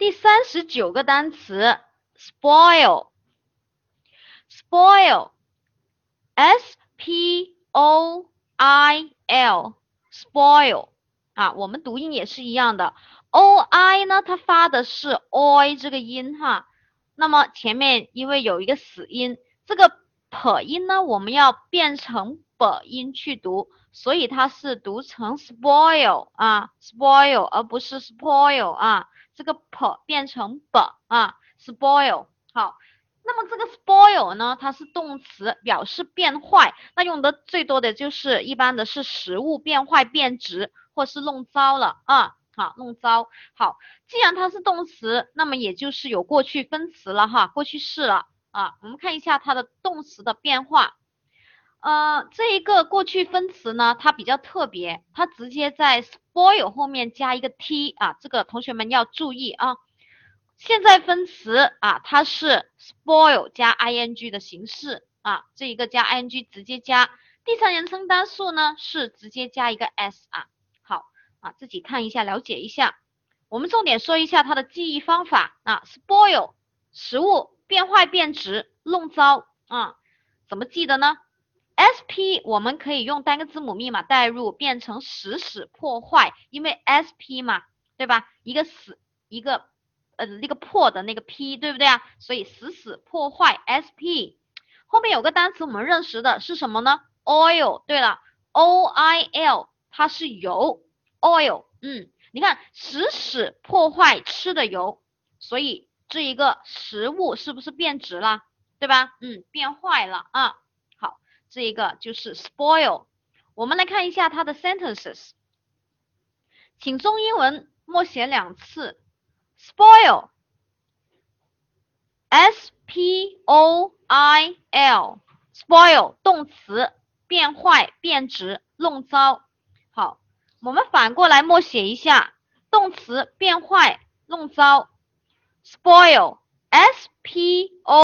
第三十九个单词，spoil，spoil，s p o i l，spoil 啊，我们读音也是一样的，o i 呢，它发的是 oi 这个音哈，那么前面因为有一个死音，这个 p 音呢，我们要变成 b 音去读，所以它是读成 spoil 啊，spoil 而不是 spoil 啊。这个 p 变成 b 啊，spoil 好，那么这个 spoil 呢，它是动词，表示变坏，那用的最多的就是一般的是食物变坏、变质，或是弄糟了啊，好，弄糟。好，既然它是动词，那么也就是有过去分词了哈，过去式了啊。我们看一下它的动词的变化。呃，这一个过去分词呢，它比较特别，它直接在 spoil 后面加一个 t 啊，这个同学们要注意啊。现在分词啊，它是 spoil 加 ing 的形式啊，这一个加 ing 直接加。第三人称单数呢是直接加一个 s 啊。好啊，自己看一下，了解一下。我们重点说一下它的记忆方法啊，spoil 食物变坏变直弄糟啊，怎么记得呢？sp 我们可以用单个字母密码代入，变成死死破坏，因为 sp 嘛，对吧？一个死，一个呃那个破的那个 p，对不对啊？所以死死破坏 sp 后面有个单词我们认识的是什么呢？oil，对了，oil 它是油，oil，嗯，你看死死破坏吃的油，所以这一个食物是不是变质了？对吧？嗯，变坏了啊。好这一个就是 spoil，我们来看一下它的 sentences，请中英文默写两次，spoil，s p o i l，spoil 动词，变坏、变质、弄糟。好，我们反过来默写一下，动词变坏、弄糟 Spoil, S P O